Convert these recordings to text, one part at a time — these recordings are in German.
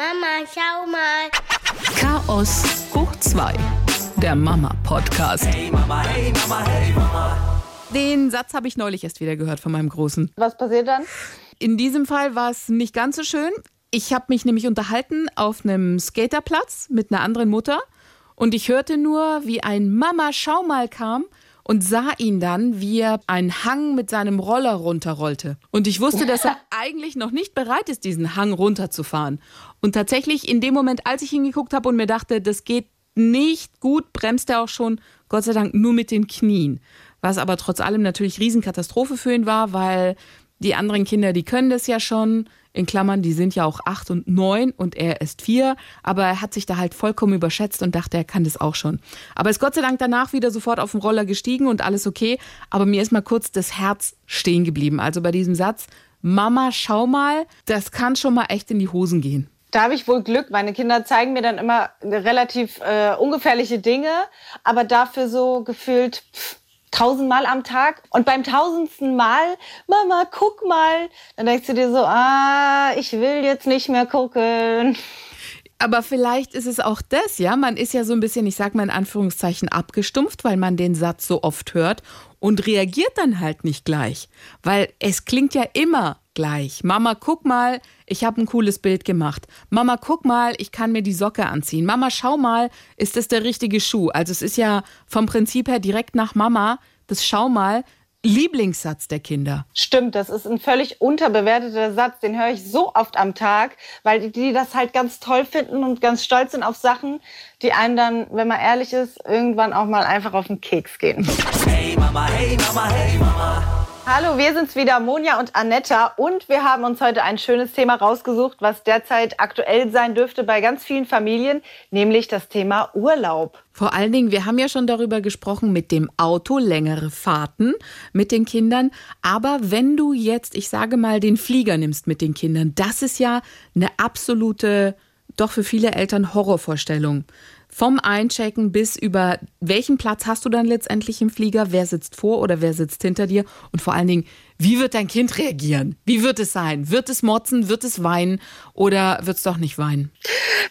Mama, schau mal. Chaos hoch 2. Der Mama-Podcast. Hey Mama, hey Mama, hey Mama. Den Satz habe ich neulich erst wieder gehört von meinem Großen. Was passiert dann? In diesem Fall war es nicht ganz so schön. Ich habe mich nämlich unterhalten auf einem Skaterplatz mit einer anderen Mutter und ich hörte nur, wie ein Mama schau mal kam und sah ihn dann, wie er einen Hang mit seinem Roller runterrollte. Und ich wusste, dass er eigentlich noch nicht bereit ist, diesen Hang runterzufahren. Und tatsächlich in dem Moment, als ich hingeguckt habe und mir dachte, das geht nicht gut, bremst er auch schon, Gott sei Dank, nur mit den Knien. Was aber trotz allem natürlich Riesenkatastrophe für ihn war, weil die anderen Kinder, die können das ja schon. In Klammern, die sind ja auch acht und neun und er ist vier. Aber er hat sich da halt vollkommen überschätzt und dachte, er kann das auch schon. Aber ist Gott sei Dank danach wieder sofort auf den Roller gestiegen und alles okay. Aber mir ist mal kurz das Herz stehen geblieben. Also bei diesem Satz, Mama, schau mal, das kann schon mal echt in die Hosen gehen. Da habe ich wohl Glück. Meine Kinder zeigen mir dann immer relativ äh, ungefährliche Dinge, aber dafür so gefühlt tausendmal am Tag. Und beim tausendsten Mal, Mama, guck mal, dann denkst du dir so, ah, ich will jetzt nicht mehr gucken. Aber vielleicht ist es auch das, ja. Man ist ja so ein bisschen, ich sag mal in Anführungszeichen, abgestumpft, weil man den Satz so oft hört und reagiert dann halt nicht gleich. Weil es klingt ja immer gleich. Mama, guck mal, ich habe ein cooles Bild gemacht. Mama, guck mal, ich kann mir die Socke anziehen. Mama, schau mal, ist das der richtige Schuh? Also es ist ja vom Prinzip her direkt nach Mama, das Schau mal, Lieblingssatz der Kinder. Stimmt, das ist ein völlig unterbewerteter Satz. Den höre ich so oft am Tag, weil die, die das halt ganz toll finden und ganz stolz sind auf Sachen, die einem dann, wenn man ehrlich ist, irgendwann auch mal einfach auf den Keks gehen. Hey Mama, hey Mama, hey Mama. Hallo, wir sind's wieder, Monja und Anetta. Und wir haben uns heute ein schönes Thema rausgesucht, was derzeit aktuell sein dürfte bei ganz vielen Familien, nämlich das Thema Urlaub. Vor allen Dingen, wir haben ja schon darüber gesprochen, mit dem Auto längere Fahrten mit den Kindern. Aber wenn du jetzt, ich sage mal, den Flieger nimmst mit den Kindern, das ist ja eine absolute, doch für viele Eltern Horrorvorstellung. Vom Einchecken bis über welchen Platz hast du dann letztendlich im Flieger, wer sitzt vor oder wer sitzt hinter dir? Und vor allen Dingen, wie wird dein Kind reagieren? Wie wird es sein? Wird es motzen? Wird es weinen? Oder wird es doch nicht weinen?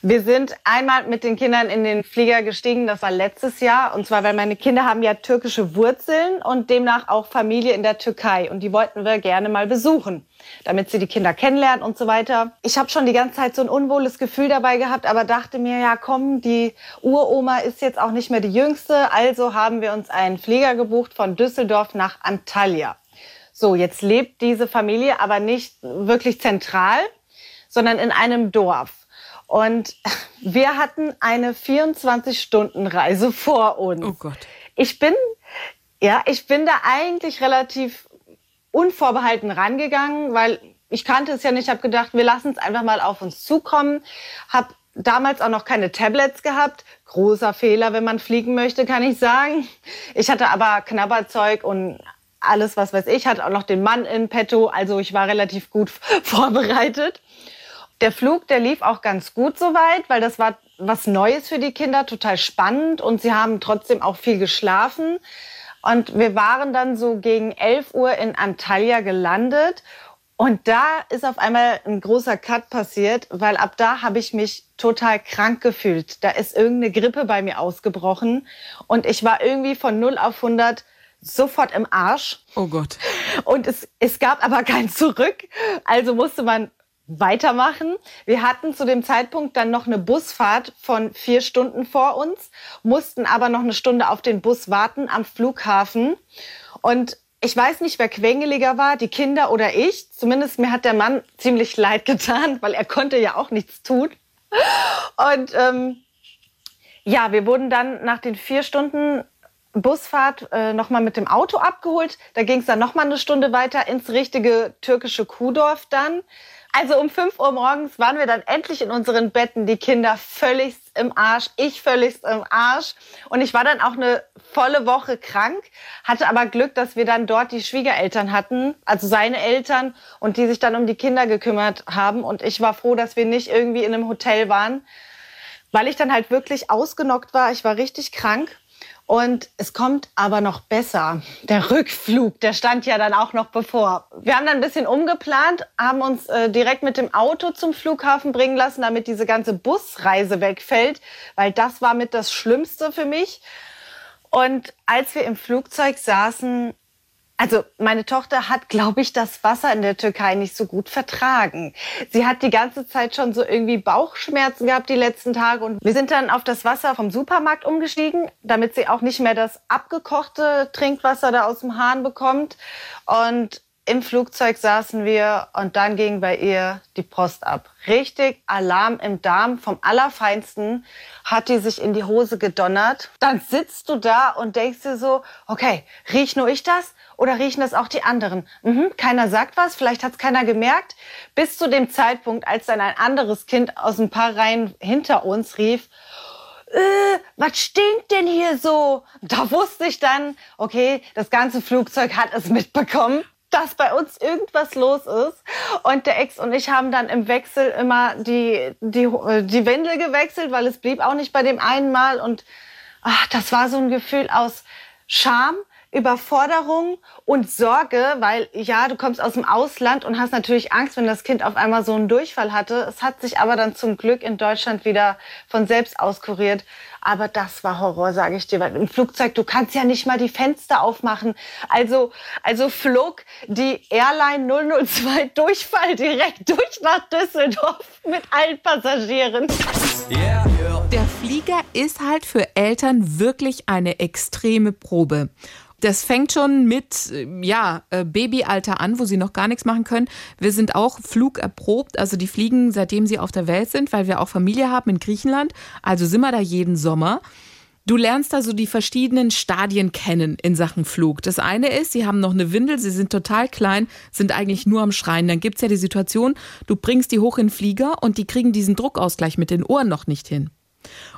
Wir sind einmal mit den Kindern in den Flieger gestiegen, das war letztes Jahr. Und zwar, weil meine Kinder haben ja türkische Wurzeln und demnach auch Familie in der Türkei. Und die wollten wir gerne mal besuchen, damit sie die Kinder kennenlernen und so weiter. Ich habe schon die ganze Zeit so ein unwohles Gefühl dabei gehabt, aber dachte mir, ja komm, die Uroma ist jetzt auch nicht mehr die jüngste. Also haben wir uns einen Flieger gebucht von Düsseldorf nach Antalya. So, jetzt lebt diese Familie aber nicht wirklich zentral, sondern in einem Dorf. Und wir hatten eine 24-Stunden-Reise vor uns. Oh Gott. Ich bin, ja, ich bin da eigentlich relativ unvorbehalten rangegangen, weil ich kannte es ja nicht. Ich habe gedacht, wir lassen es einfach mal auf uns zukommen. Habe damals auch noch keine Tablets gehabt. Großer Fehler, wenn man fliegen möchte, kann ich sagen. Ich hatte aber Knabberzeug und alles, was weiß ich, hatte auch noch den Mann in petto. Also ich war relativ gut vorbereitet. Der Flug, der lief auch ganz gut soweit, weil das war was Neues für die Kinder, total spannend und sie haben trotzdem auch viel geschlafen. Und wir waren dann so gegen 11 Uhr in Antalya gelandet und da ist auf einmal ein großer Cut passiert, weil ab da habe ich mich total krank gefühlt. Da ist irgendeine Grippe bei mir ausgebrochen und ich war irgendwie von 0 auf 100 sofort im Arsch. Oh Gott. Und es, es gab aber kein Zurück. Also musste man weitermachen. Wir hatten zu dem Zeitpunkt dann noch eine Busfahrt von vier Stunden vor uns, mussten aber noch eine Stunde auf den Bus warten am Flughafen. Und ich weiß nicht, wer quengeliger war, die Kinder oder ich. Zumindest mir hat der Mann ziemlich leid getan, weil er konnte ja auch nichts tun. Und ähm, ja, wir wurden dann nach den vier Stunden Busfahrt äh, nochmal mit dem Auto abgeholt. Da ging es dann nochmal eine Stunde weiter ins richtige türkische Kuhdorf dann. Also um 5 Uhr morgens waren wir dann endlich in unseren Betten, die Kinder völligst im Arsch, ich völligst im Arsch. Und ich war dann auch eine volle Woche krank, hatte aber Glück, dass wir dann dort die Schwiegereltern hatten, also seine Eltern, und die sich dann um die Kinder gekümmert haben. Und ich war froh, dass wir nicht irgendwie in einem Hotel waren, weil ich dann halt wirklich ausgenockt war. Ich war richtig krank. Und es kommt aber noch besser. Der Rückflug, der stand ja dann auch noch bevor. Wir haben dann ein bisschen umgeplant, haben uns äh, direkt mit dem Auto zum Flughafen bringen lassen, damit diese ganze Busreise wegfällt, weil das war mit das Schlimmste für mich. Und als wir im Flugzeug saßen, also meine Tochter hat, glaube ich, das Wasser in der Türkei nicht so gut vertragen. Sie hat die ganze Zeit schon so irgendwie Bauchschmerzen gehabt die letzten Tage und wir sind dann auf das Wasser vom Supermarkt umgestiegen, damit sie auch nicht mehr das abgekochte Trinkwasser da aus dem Hahn bekommt. Und im Flugzeug saßen wir und dann ging bei ihr die Post ab. Richtig Alarm im Darm vom Allerfeinsten hat die sich in die Hose gedonnert. Dann sitzt du da und denkst dir so, okay, riech nur ich das oder riechen das auch die anderen? Mhm, keiner sagt was, vielleicht hat es keiner gemerkt. Bis zu dem Zeitpunkt, als dann ein anderes Kind aus ein paar Reihen hinter uns rief, äh, was stinkt denn hier so? Da wusste ich dann, okay, das ganze Flugzeug hat es mitbekommen dass bei uns irgendwas los ist. Und der Ex und ich haben dann im Wechsel immer die, die, die Windel gewechselt, weil es blieb auch nicht bei dem einen Mal. Und ach, das war so ein Gefühl aus Scham, Überforderung und Sorge, weil ja, du kommst aus dem Ausland und hast natürlich Angst, wenn das Kind auf einmal so einen Durchfall hatte. Es hat sich aber dann zum Glück in Deutschland wieder von selbst auskuriert. Aber das war Horror, sage ich dir. Weil im Flugzeug, du kannst ja nicht mal die Fenster aufmachen. Also, also flog die Airline 002 Durchfall direkt durch nach Düsseldorf mit allen Passagieren. Yeah. Der Flieger ist halt für Eltern wirklich eine extreme Probe. Das fängt schon mit äh, ja, äh, Babyalter an, wo sie noch gar nichts machen können. Wir sind auch flugerprobt, also die fliegen seitdem sie auf der Welt sind, weil wir auch Familie haben in Griechenland. Also sind wir da jeden Sommer. Du lernst also die verschiedenen Stadien kennen in Sachen Flug. Das eine ist, sie haben noch eine Windel, sie sind total klein, sind eigentlich nur am Schreien. Dann gibt es ja die Situation, du bringst die hoch in den Flieger und die kriegen diesen Druckausgleich mit den Ohren noch nicht hin.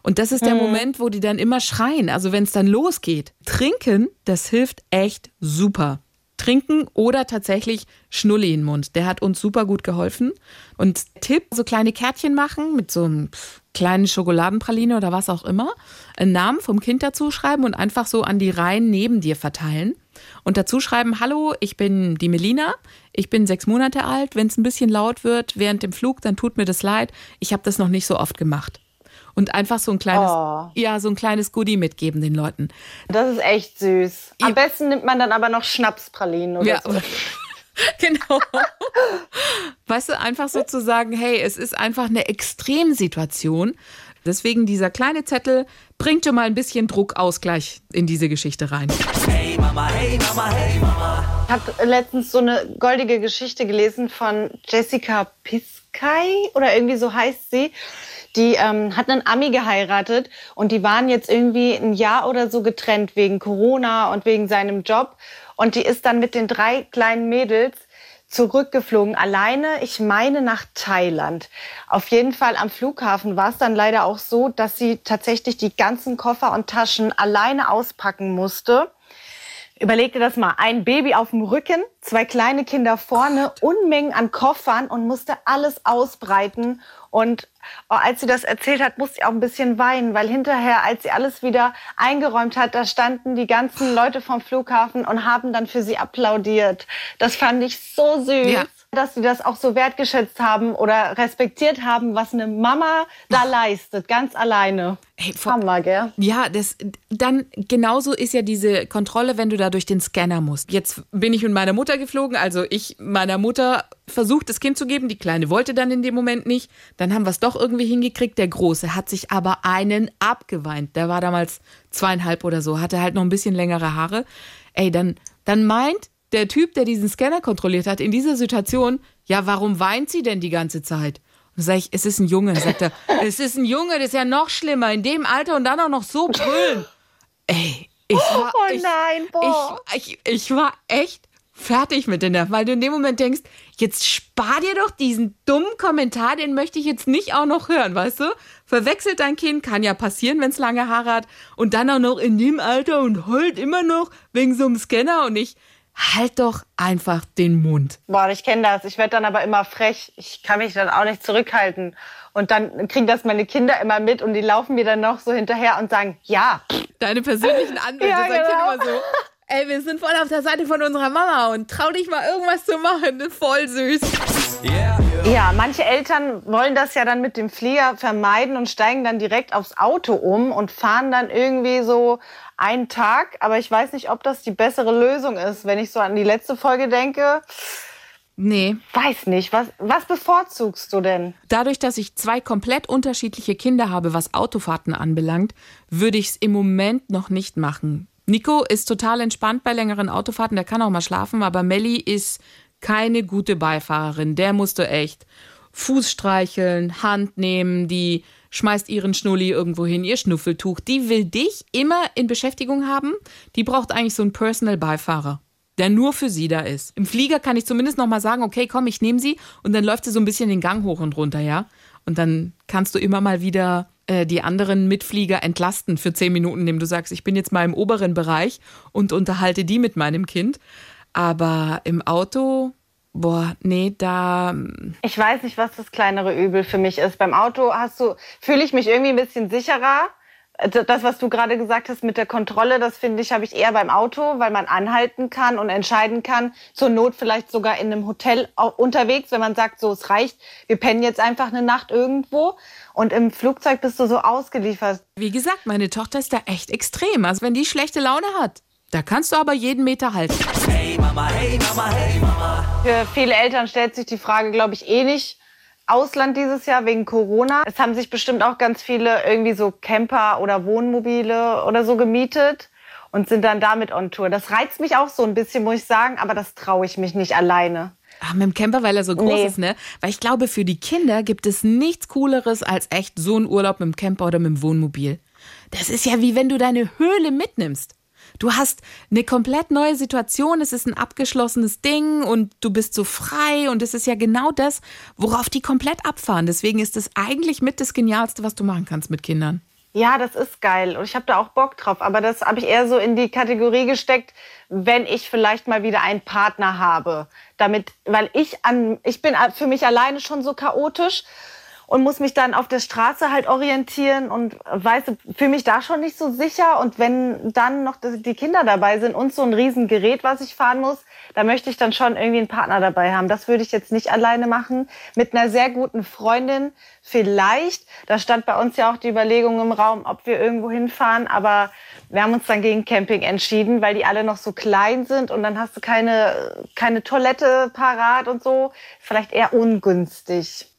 Und das ist der mhm. Moment, wo die dann immer schreien. Also wenn es dann losgeht. Trinken, das hilft echt super. Trinken oder tatsächlich Schnulli in den Mund. Der hat uns super gut geholfen. Und Tipp, so kleine Kärtchen machen mit so einem kleinen Schokoladenpraline oder was auch immer. Einen Namen vom Kind dazu schreiben und einfach so an die Reihen neben dir verteilen. Und dazu schreiben, hallo, ich bin die Melina, ich bin sechs Monate alt. Wenn es ein bisschen laut wird während dem Flug, dann tut mir das leid. Ich habe das noch nicht so oft gemacht und einfach so ein kleines, oh. ja, so ein kleines Goodie mitgeben den Leuten. Das ist echt süß. Am ja. besten nimmt man dann aber noch Schnapspralinen oder ja. so. genau. weißt du, einfach so zu sagen, hey, es ist einfach eine Extremsituation. Deswegen dieser kleine Zettel bringt schon mal ein bisschen Druckausgleich in diese Geschichte rein. Hey Mama, hey Mama, hey Mama. Ich habe letztens so eine goldige Geschichte gelesen von Jessica Piskay oder irgendwie so heißt sie. Die ähm, hat einen Ami geheiratet und die waren jetzt irgendwie ein Jahr oder so getrennt wegen Corona und wegen seinem Job. Und die ist dann mit den drei kleinen Mädels zurückgeflogen, alleine, ich meine nach Thailand. Auf jeden Fall am Flughafen war es dann leider auch so, dass sie tatsächlich die ganzen Koffer und Taschen alleine auspacken musste. Überleg dir das mal. Ein Baby auf dem Rücken, zwei kleine Kinder vorne, Unmengen an Koffern und musste alles ausbreiten. Und oh, als sie das erzählt hat, musste ich auch ein bisschen weinen, weil hinterher, als sie alles wieder eingeräumt hat, da standen die ganzen Leute vom Flughafen und haben dann für sie applaudiert. Das fand ich so süß. Ja dass sie das auch so wertgeschätzt haben oder respektiert haben, was eine Mama da leistet, ganz alleine. Hey, Hammer, gell? Ja, das, dann genauso ist ja diese Kontrolle, wenn du da durch den Scanner musst. Jetzt bin ich mit meiner Mutter geflogen, also ich meiner Mutter versucht, das Kind zu geben. Die Kleine wollte dann in dem Moment nicht. Dann haben wir es doch irgendwie hingekriegt. Der Große hat sich aber einen abgeweint. Der war damals zweieinhalb oder so, hatte halt noch ein bisschen längere Haare. Ey, dann, dann meint der Typ, der diesen Scanner kontrolliert hat, in dieser Situation, ja, warum weint sie denn die ganze Zeit? Und dann sage ich, es ist ein Junge. Dann sagt er, es ist ein Junge, das ist ja noch schlimmer, in dem Alter und dann auch noch so brüllen. Ey, ich war, oh nein, boah. Ich, ich, ich war echt fertig mit den Nerven, weil du in dem Moment denkst, jetzt spar dir doch diesen dummen Kommentar, den möchte ich jetzt nicht auch noch hören, weißt du? Verwechselt dein Kind, kann ja passieren, wenn es lange Haare hat und dann auch noch in dem Alter und heult immer noch wegen so einem Scanner und ich, halt doch einfach den Mund. Boah, ich kenne das. Ich werde dann aber immer frech. Ich kann mich dann auch nicht zurückhalten. Und dann kriegen das meine Kinder immer mit und die laufen mir dann noch so hinterher und sagen, ja. Deine persönlichen Anwälte Ja, genau. immer so. Ey, wir sind voll auf der Seite von unserer Mama und trau dich mal irgendwas zu machen. Das ist voll süß. Yeah. Ja, manche Eltern wollen das ja dann mit dem Flieger vermeiden und steigen dann direkt aufs Auto um und fahren dann irgendwie so einen Tag. Aber ich weiß nicht, ob das die bessere Lösung ist. Wenn ich so an die letzte Folge denke, Nee, weiß nicht. Was, was bevorzugst du denn? dadurch, dass ich zwei komplett unterschiedliche Kinder habe, was Autofahrten anbelangt, würde ich es im Moment noch nicht machen. Nico ist total entspannt bei längeren Autofahrten, der kann auch mal schlafen, aber Melli ist keine gute Beifahrerin. Der musste echt Fuß streicheln, Hand nehmen, die schmeißt ihren Schnulli irgendwo hin, ihr Schnuffeltuch. Die will dich immer in Beschäftigung haben. Die braucht eigentlich so einen Personal-Beifahrer der nur für sie da ist. Im Flieger kann ich zumindest noch mal sagen, okay, komm, ich nehme sie und dann läuft sie so ein bisschen den Gang hoch und runter, ja. Und dann kannst du immer mal wieder äh, die anderen Mitflieger entlasten für zehn Minuten, indem du sagst, ich bin jetzt mal im oberen Bereich und unterhalte die mit meinem Kind. Aber im Auto, boah, nee, da Ich weiß nicht, was das kleinere Übel für mich ist. Beim Auto hast du, fühle ich mich irgendwie ein bisschen sicherer. Das, was du gerade gesagt hast mit der Kontrolle, das finde ich, habe ich eher beim Auto, weil man anhalten kann und entscheiden kann. Zur Not vielleicht sogar in einem Hotel unterwegs, wenn man sagt, so, es reicht, wir pennen jetzt einfach eine Nacht irgendwo. Und im Flugzeug bist du so ausgeliefert. Wie gesagt, meine Tochter ist da echt extrem. Also wenn die schlechte Laune hat, da kannst du aber jeden Meter halten. Hey Mama, hey Mama, hey Mama. Für viele Eltern stellt sich die Frage, glaube ich, eh nicht. Ausland dieses Jahr wegen Corona. Es haben sich bestimmt auch ganz viele irgendwie so Camper oder Wohnmobile oder so gemietet und sind dann damit on Tour. Das reizt mich auch so ein bisschen, muss ich sagen, aber das traue ich mich nicht alleine. Ach, mit dem Camper, weil er so groß Nee. ist, ne? Weil ich glaube, für die Kinder gibt es nichts Cooleres als echt so ein Urlaub mit dem Camper oder mit dem Wohnmobil. Das ist ja wie wenn du deine Höhle mitnimmst. Du hast eine komplett neue Situation, es ist ein abgeschlossenes Ding und du bist so frei und es ist ja genau das, worauf die komplett abfahren. Deswegen ist es eigentlich mit das Genialste, was du machen kannst mit Kindern. Ja, das ist geil und ich habe da auch Bock drauf. Aber das habe ich eher so in die Kategorie gesteckt, wenn ich vielleicht mal wieder einen Partner habe. Damit, weil ich an, ich bin für mich alleine schon so chaotisch und muss mich dann auf der Straße halt orientieren und weiß, fühle mich da schon nicht so sicher. Und wenn dann noch die Kinder dabei sind und so ein Riesengerät, was ich fahren muss, da möchte ich dann schon irgendwie einen Partner dabei haben. Das würde ich jetzt nicht alleine machen. Mit einer sehr guten Freundin vielleicht. Da stand bei uns ja auch die Überlegung im Raum, ob wir irgendwo hinfahren. Aber wir haben uns dann gegen Camping entschieden, weil die alle noch so klein sind und dann hast du keine, keine Toilette parat und so. Vielleicht eher ungünstig.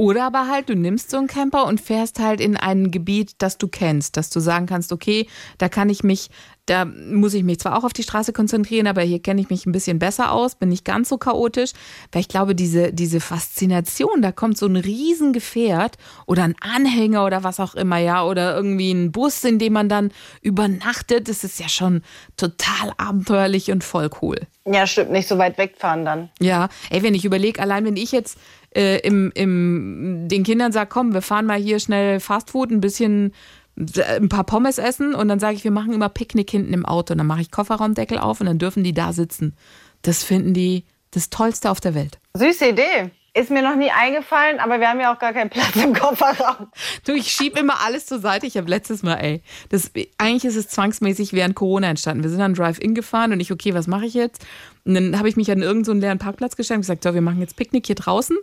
Oder aber halt, du nimmst so einen Camper und fährst halt in ein Gebiet, das du kennst, dass du sagen kannst, okay, da kann ich mich, da muss ich mich zwar auch auf die Straße konzentrieren, aber hier kenne ich mich ein bisschen besser aus, bin nicht ganz so chaotisch, weil ich glaube, diese, diese Faszination, da kommt so ein Riesengefährt oder ein Anhänger oder was auch immer, ja, oder irgendwie ein Bus, in dem man dann übernachtet, das ist ja schon total abenteuerlich und voll cool. Ja, stimmt, nicht so weit wegfahren dann. Ja, ey, wenn ich überlege, allein wenn ich jetzt äh, im, im, den Kindern sage, komm, wir fahren mal hier schnell Fastfood, ein bisschen, äh, ein paar Pommes essen und dann sage ich, wir machen immer Picknick hinten im Auto. Und dann mache ich Kofferraumdeckel auf und dann dürfen die da sitzen. Das finden die das Tollste auf der Welt. Süße Idee. Ist mir noch nie eingefallen, aber wir haben ja auch gar keinen Platz im Kofferraum. Du, ich schieb immer alles zur Seite. Ich habe letztes Mal, ey, das, eigentlich ist es zwangsmäßig während Corona entstanden. Wir sind dann Drive-In gefahren und ich, okay, was mache ich jetzt? Und dann habe ich mich an irgendeinen so leeren Parkplatz gestellt und gesagt, so, wir machen jetzt Picknick hier draußen,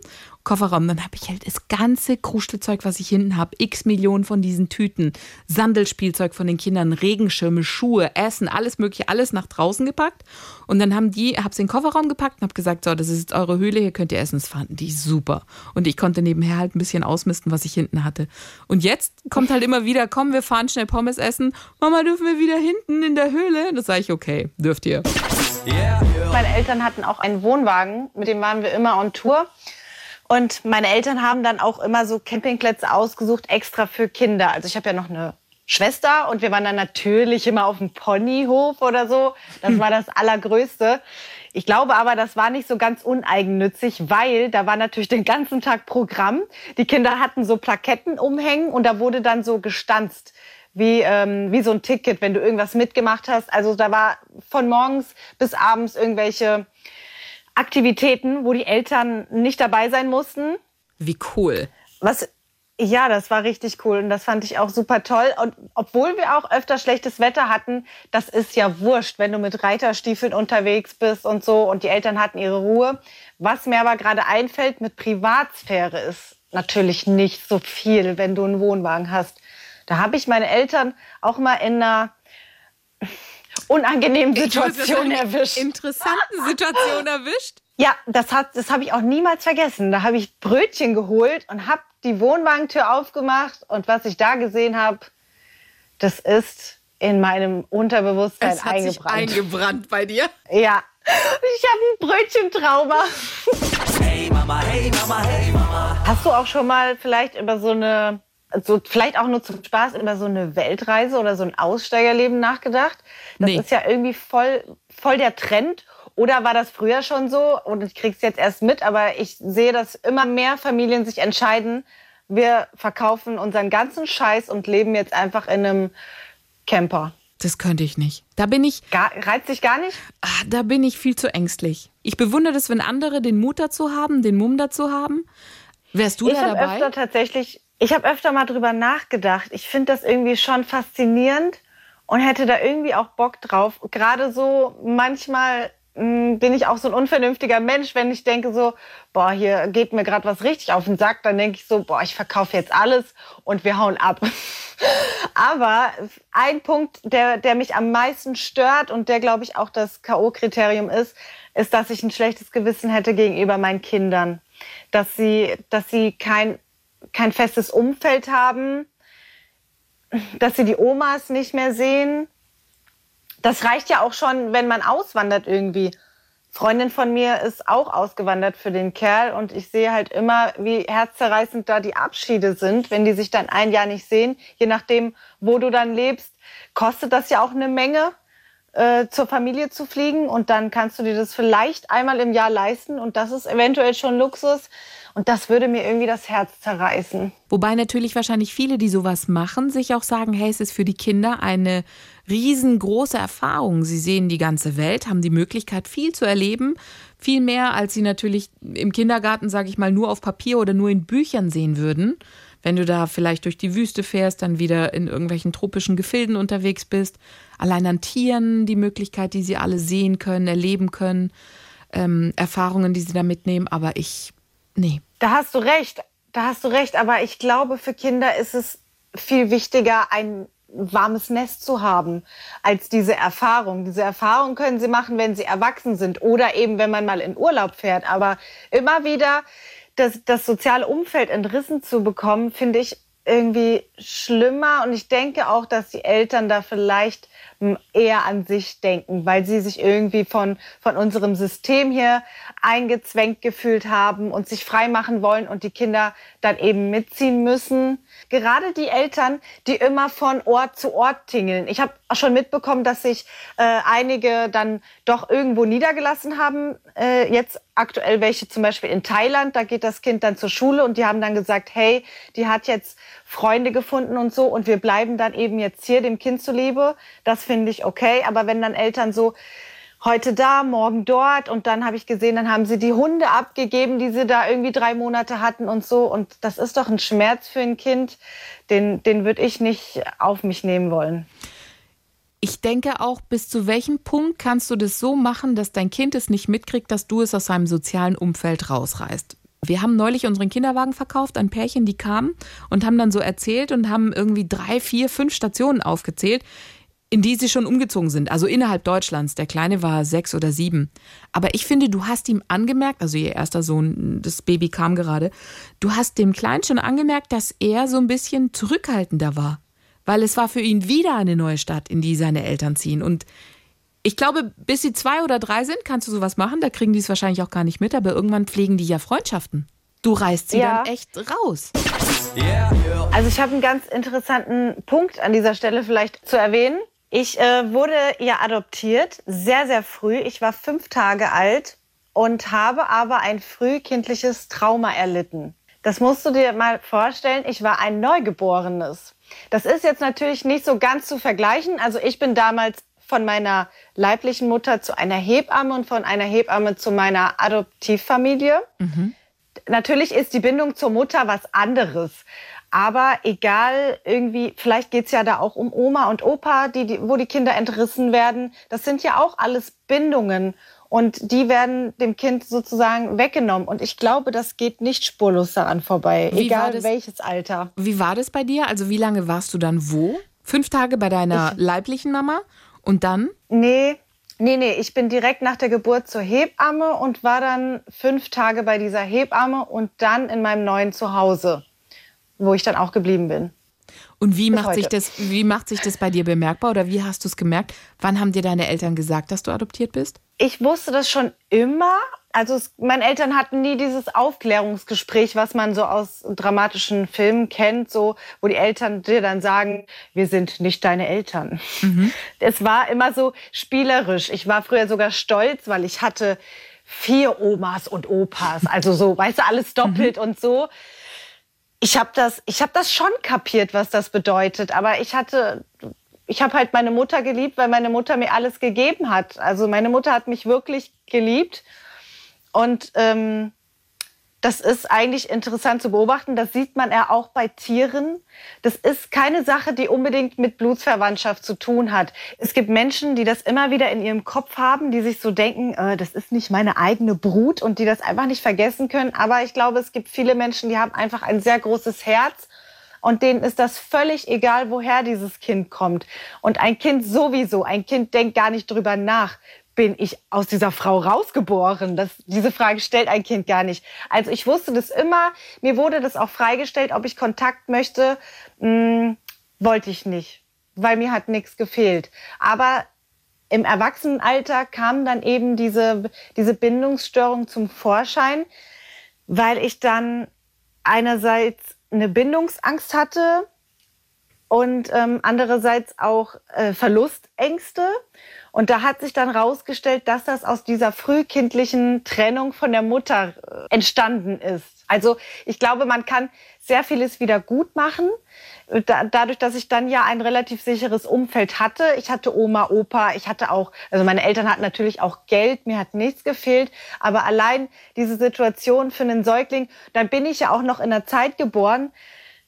Kofferraum. Dann habe ich halt das ganze Kruschelzeug, was ich hinten habe, x Millionen von diesen Tüten, Sandelspielzeug von den Kindern, Regenschirme, Schuhe, Essen, alles mögliche, alles nach draußen gepackt. Und dann haben die, hab's in den Kofferraum gepackt und habe gesagt, so, das ist jetzt eure Höhle, hier könnt ihr essen. Das fanden die super. Und ich konnte nebenher halt ein bisschen ausmisten, was ich hinten hatte. Und jetzt kommt halt immer wieder, komm, wir fahren schnell Pommes essen. Mama, dürfen wir wieder hinten in der Höhle? Das sage ich, okay, dürft ihr. Meine Eltern hatten auch einen Wohnwagen, mit dem waren wir immer on Tour. Und meine Eltern haben dann auch immer so Campingplätze ausgesucht, extra für Kinder. Also ich habe ja noch eine Schwester und wir waren dann natürlich immer auf dem Ponyhof oder so. Das war das Allergrößte. Ich glaube aber, das war nicht so ganz uneigennützig, weil da war natürlich den ganzen Tag Programm. Die Kinder hatten so Plaketten umhängen und da wurde dann so gestanzt wie, ähm, wie so ein Ticket, wenn du irgendwas mitgemacht hast. Also da war von morgens bis abends irgendwelche Aktivitäten, wo die Eltern nicht dabei sein mussten. Wie cool. Was ja, das war richtig cool und das fand ich auch super toll. Und obwohl wir auch öfter schlechtes Wetter hatten, das ist ja wurscht, wenn du mit Reiterstiefeln unterwegs bist und so und die Eltern hatten ihre Ruhe. Was mir aber gerade einfällt mit Privatsphäre ist natürlich nicht so viel, wenn du einen Wohnwagen hast. Da habe ich meine Eltern auch mal in einer unangenehmen Situation erwischt. Interessanten Situation erwischt? Ja, das, hat, das habe ich auch niemals vergessen. Da habe ich Brötchen geholt und habe die Wohnwagentür aufgemacht und was ich da gesehen habe, das ist in meinem Unterbewusstsein es hat eingebrannt. Sich eingebrannt bei dir? Ja. Ich habe ein Brötchentrauma. Hey Mama, hey Mama, hey Mama. Hast du auch schon mal vielleicht über so eine, so vielleicht auch nur zum Spaß, über so eine Weltreise oder so ein Aussteigerleben nachgedacht? Das Nee. ist ja irgendwie voll, voll der Trend. Oder war das früher schon so und ich krieg's jetzt erst mit, aber ich sehe, dass immer mehr Familien sich entscheiden, wir verkaufen unseren ganzen Scheiß und leben jetzt einfach in einem Camper. Das könnte ich nicht. Da bin ich, Gar, reizt dich gar nicht? ah, da bin ich viel zu ängstlich. Ich bewundere das, wenn andere den Mut dazu haben, den Mumm dazu haben. Wärst du Ich da habe dabei? öfter tatsächlich, ich habe öfter mal drüber nachgedacht. Ich finde das irgendwie schon faszinierend und hätte da irgendwie auch Bock drauf. Gerade so manchmal mh, bin ich auch so ein unvernünftiger Mensch, wenn ich denke so, boah, hier geht mir gerade was richtig auf den Sack, dann denke ich so, boah, ich verkaufe jetzt alles und wir hauen ab. Aber ein Punkt, der, der mich am meisten stört und der, glaube ich, auch das K.O.-Kriterium ist, ist, dass ich ein schlechtes Gewissen hätte gegenüber meinen Kindern. Dass sie, dass sie kein, kein festes Umfeld haben, dass sie die Omas nicht mehr sehen. Das reicht ja auch schon, wenn man auswandert irgendwie. Freundin von mir ist auch ausgewandert für den Kerl und ich sehe halt immer, wie herzzerreißend da die Abschiede sind, wenn die sich dann ein Jahr nicht sehen. Je nachdem, wo du dann lebst, kostet das ja auch eine Menge, äh, zur Familie zu fliegen und dann kannst du dir das vielleicht einmal im Jahr leisten und das ist eventuell schon Luxus und das würde mir irgendwie das Herz zerreißen. Wobei natürlich wahrscheinlich viele, die sowas machen, sich auch sagen, hey, es ist für die Kinder eine riesengroße Erfahrung. Sie sehen die ganze Welt, haben die Möglichkeit, viel zu erleben, viel mehr, als sie natürlich im Kindergarten, sage ich mal, nur auf Papier oder nur in Büchern sehen würden. Wenn du da vielleicht durch die Wüste fährst, dann wieder in irgendwelchen tropischen Gefilden unterwegs bist, allein an Tieren die Möglichkeit, die sie alle sehen können, erleben können, ähm, Erfahrungen, die sie da mitnehmen. Aber ich, nee, Da hast du recht, da hast du recht. Aber ich glaube, für Kinder ist es viel wichtiger, ein warmes Nest zu haben, als diese Erfahrung. Diese Erfahrung können sie machen, wenn sie erwachsen sind oder eben, wenn man mal in Urlaub fährt. Aber immer wieder das, das soziale Umfeld entrissen zu bekommen, finde ich irgendwie schlimmer. Und ich denke auch, dass die Eltern da vielleicht eher an sich denken, weil sie sich irgendwie von, von unserem System hier eingezwängt gefühlt haben und sich frei machen wollen und die Kinder dann eben mitziehen müssen. Gerade die Eltern, die immer von Ort zu Ort tingeln. Ich habe schon mitbekommen, dass sich äh, einige dann doch irgendwo niedergelassen haben. Äh, jetzt aktuell welche zum Beispiel in Thailand, da geht das Kind dann zur Schule und die haben dann gesagt, hey, die hat jetzt Freunde gefunden und so und wir bleiben dann eben jetzt hier dem Kind zuliebe. Das finde ich okay. Aber wenn dann Eltern so heute da, morgen dort und dann habe ich gesehen, dann haben sie die Hunde abgegeben, die sie da irgendwie drei Monate hatten und so und das ist doch ein Schmerz für ein Kind, den, den würde ich nicht auf mich nehmen wollen. Ich denke auch, bis zu welchem Punkt kannst du das so machen, dass dein Kind es nicht mitkriegt, dass du es aus seinem sozialen Umfeld rausreißt. Wir haben neulich unseren Kinderwagen verkauft an Pärchen, die kamen und haben dann so erzählt und haben irgendwie drei, vier, fünf Stationen aufgezählt, in die sie schon umgezogen sind, also innerhalb Deutschlands. Der Kleine war sechs oder sieben. Aber ich finde, du hast ihm angemerkt, also ihr erster Sohn, das Baby kam gerade, du hast dem Kleinen schon angemerkt, dass er so ein bisschen zurückhaltender war. Weil es war für ihn wieder eine neue Stadt, in die seine Eltern ziehen. Und ich glaube, bis sie zwei oder drei sind, kannst du sowas machen. Da kriegen die es wahrscheinlich auch gar nicht mit, aber irgendwann pflegen die ja Freundschaften. Du reißt sie Ja. dann echt raus. Yeah. Also ich habe einen ganz interessanten Punkt an dieser Stelle vielleicht zu erwähnen. Ich äh, wurde ja adoptiert, sehr, sehr früh. Ich war fünf Tage alt und habe aber ein frühkindliches Trauma erlitten. Das musst du dir mal vorstellen. Ich war ein Neugeborenes. Das ist jetzt natürlich nicht so ganz zu vergleichen. Also ich bin damals von meiner leiblichen Mutter zu einer Hebamme und von einer Hebamme zu meiner Adoptivfamilie. Mhm. Natürlich ist die Bindung zur Mutter was anderes. Aber egal, irgendwie, vielleicht geht's ja da auch um Oma und Opa, die, die, wo die Kinder entrissen werden. Das sind ja auch alles Bindungen. Und die werden dem Kind sozusagen weggenommen. Und ich glaube, das geht nicht spurlos daran vorbei, wie egal das, welches Alter. Wie war das bei dir? Also wie lange warst du dann wo? Fünf Tage bei deiner ich, leiblichen Mama und dann? Nee, nee, nee. Ich bin direkt nach der Geburt zur Hebamme und war dann fünf Tage bei dieser Hebamme und dann in meinem neuen Zuhause, wo ich dann auch geblieben bin. Und wie macht, sich das, wie macht sich das bei dir bemerkbar oder wie hast du es gemerkt? Wann haben dir deine Eltern gesagt, dass du adoptiert bist? Ich wusste das schon immer. Also es, meine Eltern hatten nie dieses Aufklärungsgespräch, was man so aus dramatischen Filmen kennt, so wo die Eltern dir dann sagen, wir sind nicht deine Eltern. Mhm. Es war immer so spielerisch. Ich war früher sogar stolz, weil ich hatte vier Omas und Opas, also so, weißt du, alles doppelt mhm. und so ich habe das, ich habe das schon kapiert, was das bedeutet. Aber ich hatte, ich habe halt meine Mutter geliebt, weil meine Mutter mir alles gegeben hat. Also meine Mutter hat mich wirklich geliebt und ähm, das ist eigentlich interessant zu beobachten. Das sieht man ja auch bei Tieren. Das ist keine Sache, die unbedingt mit Blutsverwandtschaft zu tun hat. Es gibt Menschen, die das immer wieder in ihrem Kopf haben, die sich so denken, äh, das ist nicht meine eigene Brut und die das einfach nicht vergessen können. Aber ich glaube, es gibt viele Menschen, die haben einfach ein sehr großes Herz und denen ist das völlig egal, woher dieses Kind kommt. Und ein Kind sowieso, ein Kind denkt gar nicht drüber nach, bin ich aus dieser Frau rausgeboren? Das, diese Frage stellt ein Kind gar nicht. Also ich wusste das immer. Mir wurde das auch freigestellt, ob ich Kontakt möchte. Hm, wollte ich nicht, weil mir hat nichts gefehlt. Aber im Erwachsenenalter kam dann eben diese, diese Bindungsstörung zum Vorschein, weil ich dann einerseits eine Bindungsangst hatte und ähm, andererseits auch äh, Verlustängste. Und da hat sich dann rausgestellt, dass das aus dieser frühkindlichen Trennung von der Mutter äh, entstanden ist. Also ich glaube, man kann sehr vieles wieder gut machen. Da, dadurch, dass ich dann ja ein relativ sicheres Umfeld hatte. Ich hatte Oma, Opa, ich hatte auch, also meine Eltern hatten natürlich auch Geld, mir hat nichts gefehlt. Aber allein diese Situation für einen Säugling, dann bin ich ja auch noch in einer Zeit geboren,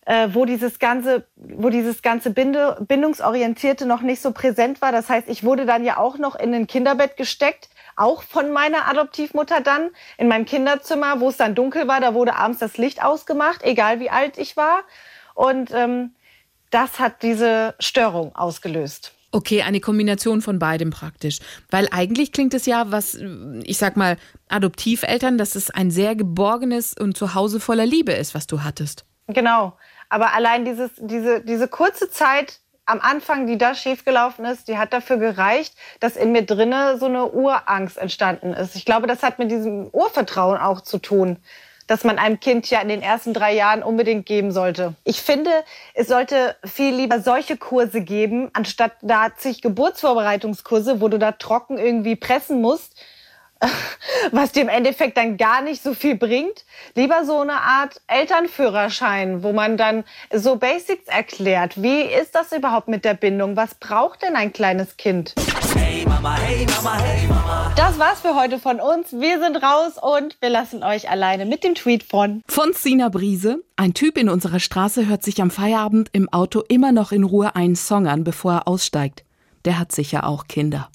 äh, wo dieses ganze, wo dieses ganze Binde, bindungsorientierte noch nicht so präsent war. Das heißt, ich wurde dann ja auch noch in ein Kinderbett gesteckt, auch von meiner Adoptivmutter dann in meinem Kinderzimmer, wo es dann dunkel war. Da wurde abends das Licht ausgemacht, egal wie alt ich war. Und ähm, das hat diese Störung ausgelöst. Okay, eine Kombination von beidem praktisch. Weil eigentlich klingt es ja, was, ich sag mal, Adoptiveltern, dass es ein sehr geborgenes und Zuhause voller Liebe ist, was du hattest. Genau. Aber allein dieses, diese, diese kurze Zeit am Anfang, die da schiefgelaufen ist, die hat dafür gereicht, dass in mir drinne so eine Urangst entstanden ist. Ich glaube, das hat mit diesem Urvertrauen auch zu tun, dass man einem Kind ja in den ersten drei Jahren unbedingt geben sollte. Ich finde, es sollte viel lieber solche Kurse geben, anstatt da zig Geburtsvorbereitungskurse, wo du da trocken irgendwie pressen musst was dir im Endeffekt dann gar nicht so viel bringt. Lieber so eine Art Elternführerschein, wo man dann so Basics erklärt. Wie ist das überhaupt mit der Bindung? Was braucht denn ein kleines Kind? Hey Mama, hey Mama, hey Mama. Das war's für heute von uns. Wir sind raus und wir lassen euch alleine mit dem Tweet von von Sina Brise. Ein Typ in unserer Straße hört sich am Feierabend im Auto immer noch in Ruhe einen Song an, bevor er aussteigt. Der hat sicher auch Kinder.